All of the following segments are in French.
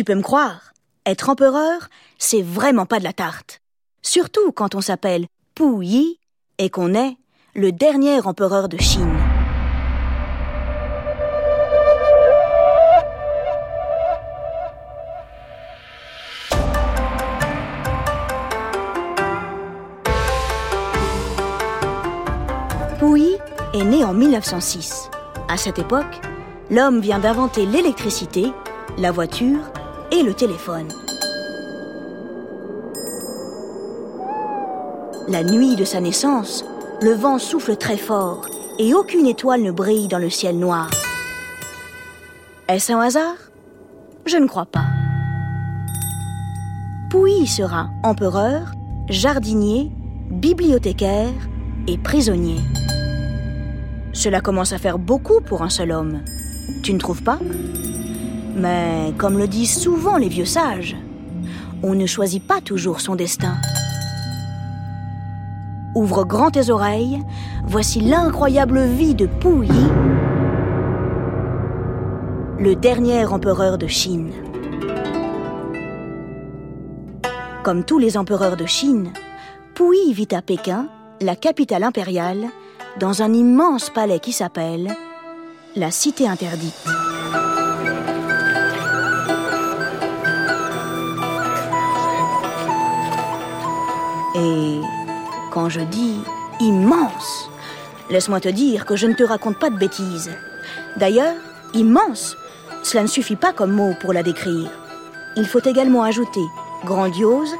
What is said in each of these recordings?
Tu peux me croire, être empereur, c'est vraiment pas de la tarte. Surtout quand on s'appelle Pu Yi et qu'on est le dernier empereur de Chine. Yi est né en 1906. À cette époque, l'homme vient d'inventer l'électricité, la voiture et le téléphone. La nuit de sa naissance, le vent souffle très fort et aucune étoile ne brille dans le ciel noir. Est-ce un hasard? Je ne crois pas. Pouilly sera empereur, jardinier, bibliothécaire et prisonnier. Cela commence à faire beaucoup pour un seul homme. Tu ne trouves pas? Mais comme le disent souvent les vieux sages, on ne choisit pas toujours son destin. Ouvre grand tes oreilles, voici l'incroyable vie de Pouilly, le dernier empereur de Chine. Comme tous les empereurs de Chine, Pouilly vit à Pékin, la capitale impériale, dans un immense palais qui s'appelle la Cité interdite. Et quand je dis immense, laisse-moi te dire que je ne te raconte pas de bêtises. D'ailleurs, immense, cela ne suffit pas comme mot pour la décrire. Il faut également ajouter grandiose,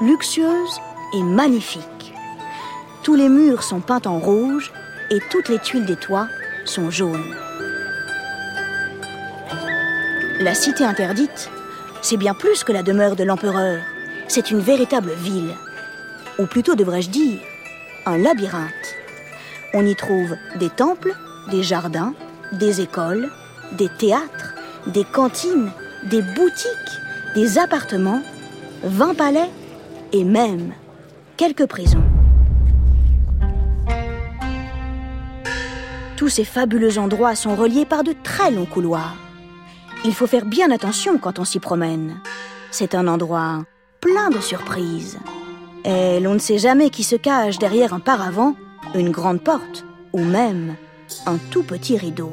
luxueuse et magnifique. Tous les murs sont peints en rouge et toutes les tuiles des toits sont jaunes. La cité interdite, c'est bien plus que la demeure de l'empereur. C'est une véritable ville. Ou plutôt devrais-je dire, un labyrinthe. On y trouve des temples, des jardins, des écoles, des théâtres, des cantines, des boutiques, des appartements, 20 palais et même quelques prisons. Tous ces fabuleux endroits sont reliés par de très longs couloirs. Il faut faire bien attention quand on s'y promène. C'est un endroit plein de surprises. Et l'on ne sait jamais qui se cache derrière un paravent, une grande porte ou même un tout petit rideau.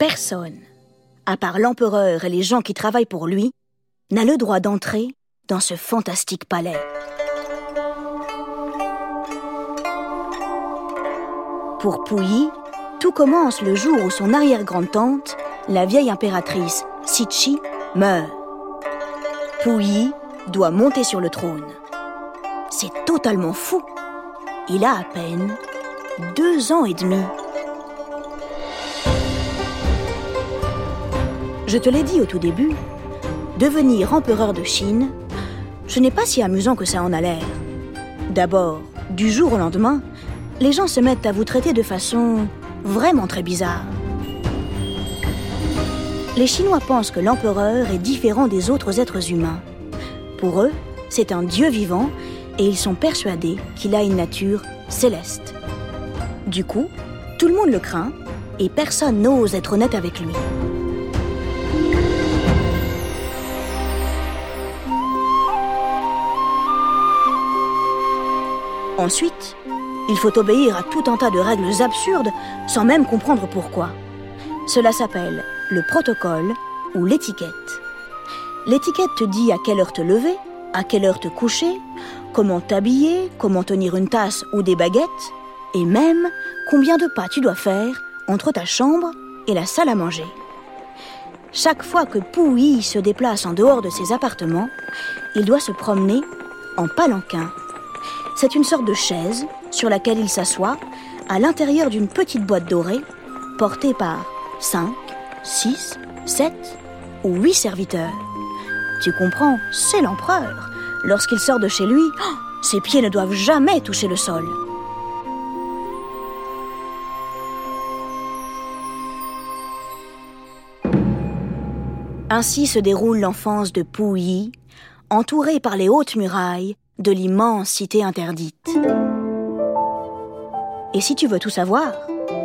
Personne, à part l'empereur et les gens qui travaillent pour lui, n'a le droit d'entrer dans ce fantastique palais. Pour Pouilly, tout commence le jour où son arrière-grand-tante, la vieille impératrice Sichi, meurt. Pouilly doit monter sur le trône. C'est totalement fou. Il a à peine deux ans et demi. Je te l'ai dit au tout début, devenir empereur de Chine, ce n'est pas si amusant que ça en a l'air. D'abord, du jour au lendemain, les gens se mettent à vous traiter de façon vraiment très bizarre. Les Chinois pensent que l'empereur est différent des autres êtres humains. Pour eux, c'est un dieu vivant et ils sont persuadés qu'il a une nature céleste. Du coup, tout le monde le craint et personne n'ose être honnête avec lui. Ensuite, il faut obéir à tout un tas de règles absurdes sans même comprendre pourquoi. Cela s'appelle le protocole ou l'étiquette. L'étiquette te dit à quelle heure te lever, à quelle heure te coucher, comment t'habiller, comment tenir une tasse ou des baguettes, et même combien de pas tu dois faire entre ta chambre et la salle à manger. Chaque fois que Pouilly se déplace en dehors de ses appartements, il doit se promener en palanquin. C'est une sorte de chaise sur laquelle il s'assoit à l'intérieur d'une petite boîte dorée portée par 5, 6, 7 ou 8 serviteurs. Tu comprends, c'est l'empereur. Lorsqu'il sort de chez lui, oh, ses pieds ne doivent jamais toucher le sol. Ainsi se déroule l'enfance de Pouilly, entouré par les hautes murailles de l'immense cité interdite. Et si tu veux tout savoir,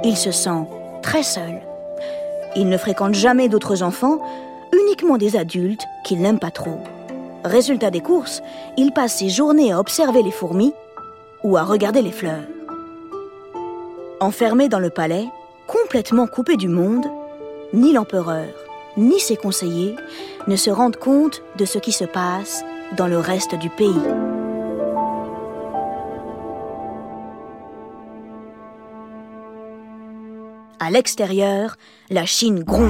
il se sent très seul. Il ne fréquente jamais d'autres enfants, uniquement des adultes qu'il n'aime pas trop. Résultat des courses, il passe ses journées à observer les fourmis ou à regarder les fleurs. Enfermé dans le palais, complètement coupé du monde, ni l'empereur, ni ses conseillers ne se rendent compte de ce qui se passe dans le reste du pays. À l'extérieur, la Chine gronde.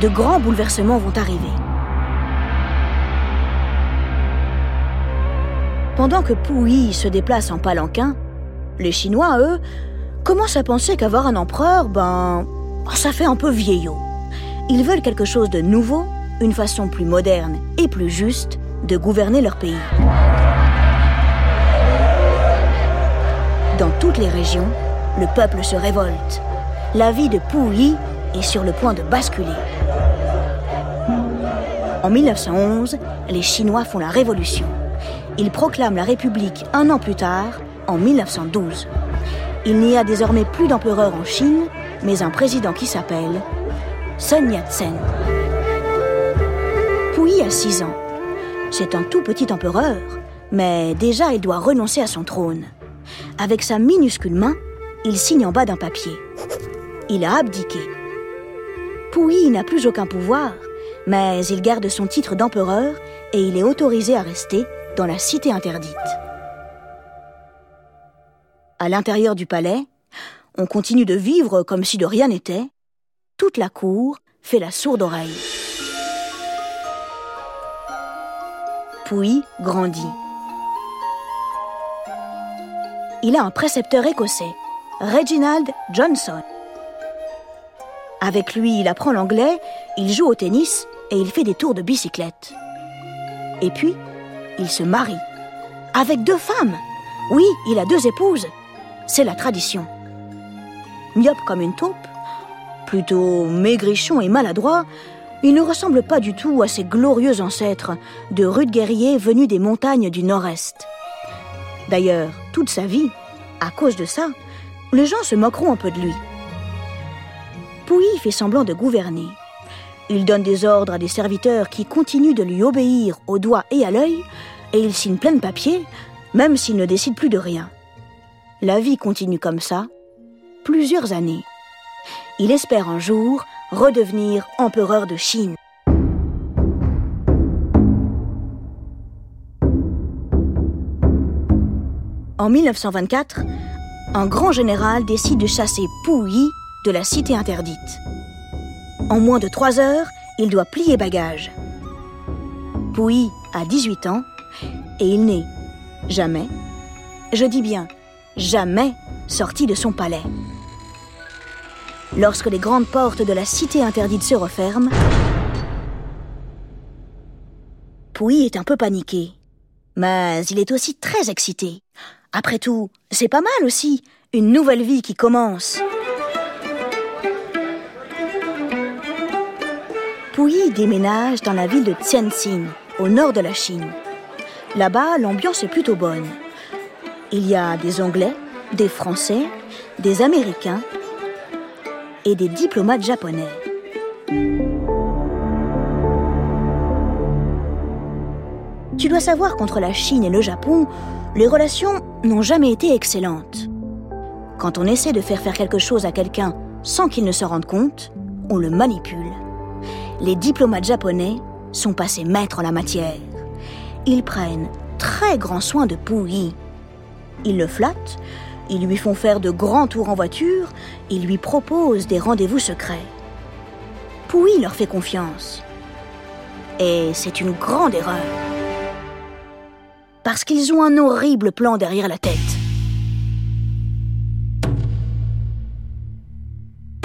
De grands bouleversements vont arriver. Pendant que Puyi se déplace en palanquin, les Chinois, eux, commencent à penser qu'avoir un empereur, ben, ça fait un peu vieillot. Ils veulent quelque chose de nouveau, une façon plus moderne et plus juste de gouverner leur pays. Dans toutes les régions, le peuple se révolte. La vie de Puyi est sur le point de basculer. En 1911, les Chinois font la révolution. Ils proclament la République un an plus tard, en 1912. Il n'y a désormais plus d'empereur en Chine, mais un président qui s'appelle Sun Yat-sen. Puyi a 6 ans. C'est un tout petit empereur, mais déjà il doit renoncer à son trône. Avec sa minuscule main, il signe en bas d'un papier. Il a abdiqué. Puyi n'a plus aucun pouvoir, mais il garde son titre d'empereur et il est autorisé à rester dans la cité interdite. À l'intérieur du palais, on continue de vivre comme si de rien n'était. Toute la cour fait la sourde oreille. Puyi grandit. Il a un précepteur écossais, Reginald Johnson. Avec lui, il apprend l'anglais, il joue au tennis et il fait des tours de bicyclette. Et puis, il se marie. Avec deux femmes. Oui, il a deux épouses. C'est la tradition. Myope comme une taupe, plutôt maigrichon et maladroit, il ne ressemble pas du tout à ses glorieux ancêtres, de rudes guerriers venus des montagnes du nord-est. D'ailleurs, toute sa vie, à cause de ça, les gens se moqueront un peu de lui. Pouilly fait semblant de gouverner. Il donne des ordres à des serviteurs qui continuent de lui obéir au doigt et à l'œil, et il signe plein de papiers, même s'il ne décide plus de rien. La vie continue comme ça, plusieurs années. Il espère un jour redevenir empereur de Chine. En 1924, un grand général décide de chasser Puyi de la cité interdite. En moins de trois heures, il doit plier bagage. Puyi a 18 ans et il n'est jamais, je dis bien jamais, sorti de son palais. Lorsque les grandes portes de la cité interdite se referment, Puyi est un peu paniqué. Mais il est aussi très excité. Après tout, c'est pas mal aussi, une nouvelle vie qui commence. Puyi déménage dans la ville de Tianjin, au nord de la Chine. Là-bas, l'ambiance est plutôt bonne. Il y a des Anglais, des Français, des Américains et des diplomates japonais. Tu dois savoir qu'entre la Chine et le Japon, les relations n'ont jamais été excellentes. Quand on essaie de faire faire quelque chose à quelqu'un sans qu'il ne se rende compte, on le manipule. Les diplomates japonais sont passés maîtres en la matière. Ils prennent très grand soin de Puyi. Ils le flattent ils lui font faire de grands tours en voiture, ils lui proposent des rendez-vous secrets. Pouy leur fait confiance. Et c'est une grande erreur. Parce qu'ils ont un horrible plan derrière la tête.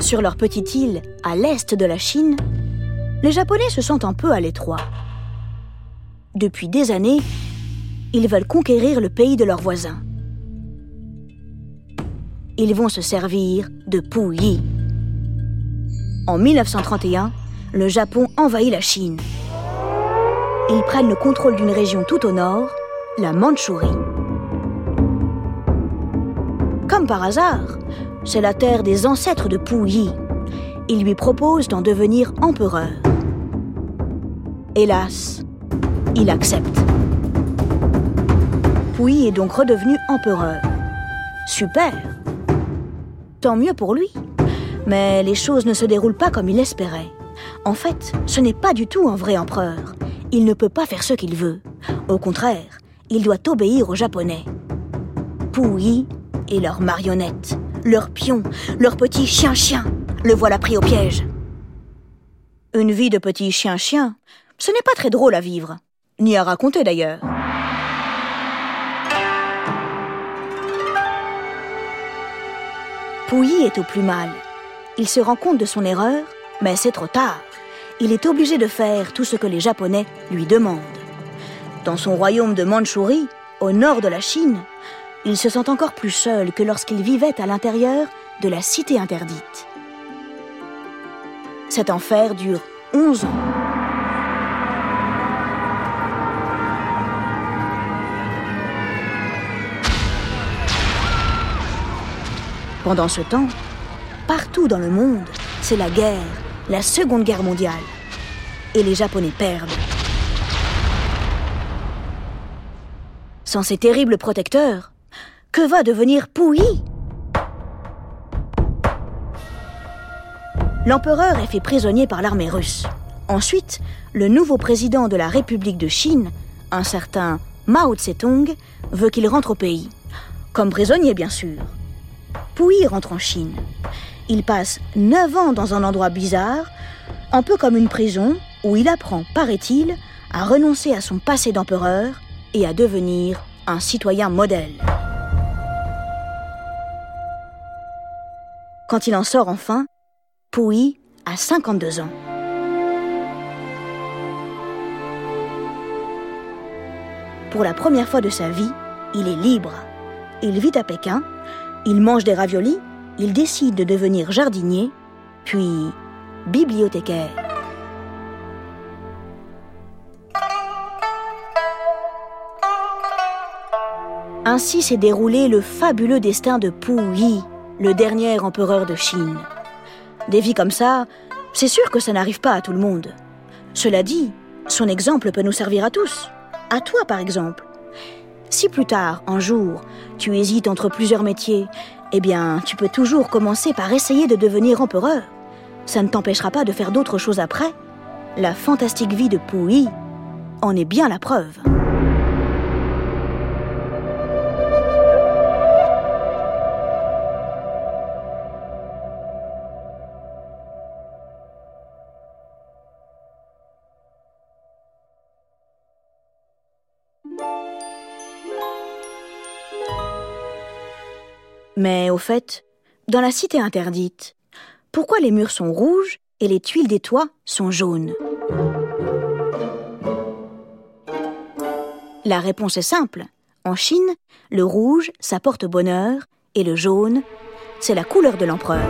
Sur leur petite île, à l'est de la Chine, les Japonais se sentent un peu à l'étroit. Depuis des années, ils veulent conquérir le pays de leurs voisins ils vont se servir de Puyi. En 1931, le Japon envahit la Chine. Ils prennent le contrôle d'une région tout au nord, la Mandchourie. Comme par hasard, c'est la terre des ancêtres de Puyi, il lui propose d'en devenir empereur. Hélas, il accepte. Pouilly est donc redevenu empereur. Super Tant mieux pour lui. Mais les choses ne se déroulent pas comme il l'espérait. En fait, ce n'est pas du tout un vrai empereur. Il ne peut pas faire ce qu'il veut. Au contraire, il doit obéir aux Japonais. Pouilly et leurs marionnettes, leurs pions, leurs petits chiens-chiens, le voilà pris au piège. Une vie de petit chien-chien, ce n'est pas très drôle à vivre, ni à raconter d'ailleurs. Pouilly est au plus mal. Il se rend compte de son erreur, mais c'est trop tard. Il est obligé de faire tout ce que les Japonais lui demandent. Dans son royaume de Mandchourie, au nord de la Chine, il se sent encore plus seul que lorsqu'il vivait à l'intérieur de la cité interdite. Cet enfer dure 11 ans. Pendant ce temps, partout dans le monde, c'est la guerre, la Seconde Guerre mondiale. Et les Japonais perdent. Sans ces terribles protecteurs, que va devenir Pouilly? L'empereur est fait prisonnier par l'armée russe. Ensuite, le nouveau président de la République de Chine, un certain Mao Tse-tung, veut qu'il rentre au pays. Comme prisonnier, bien sûr. Pouilly rentre en Chine. Il passe neuf ans dans un endroit bizarre, un peu comme une prison, où il apprend, paraît-il, à renoncer à son passé d'empereur et à devenir un citoyen modèle. Quand il en sort enfin, Pouilly a 52 ans. Pour la première fois de sa vie, il est libre. Il vit à Pékin il mange des raviolis, il décide de devenir jardinier, puis bibliothécaire. Ainsi s'est déroulé le fabuleux destin de Yi, le dernier empereur de Chine. Des vies comme ça, c'est sûr que ça n'arrive pas à tout le monde. Cela dit, son exemple peut nous servir à tous. À toi, par exemple. Si plus tard, un jour, tu hésites entre plusieurs métiers, eh bien, tu peux toujours commencer par essayer de devenir empereur. Ça ne t'empêchera pas de faire d'autres choses après. La fantastique vie de Pouilly en est bien la preuve. Mais au fait, dans la cité interdite, pourquoi les murs sont rouges et les tuiles des toits sont jaunes? La réponse est simple. En Chine, le rouge, ça porte bonheur, et le jaune, c'est la couleur de l'empereur.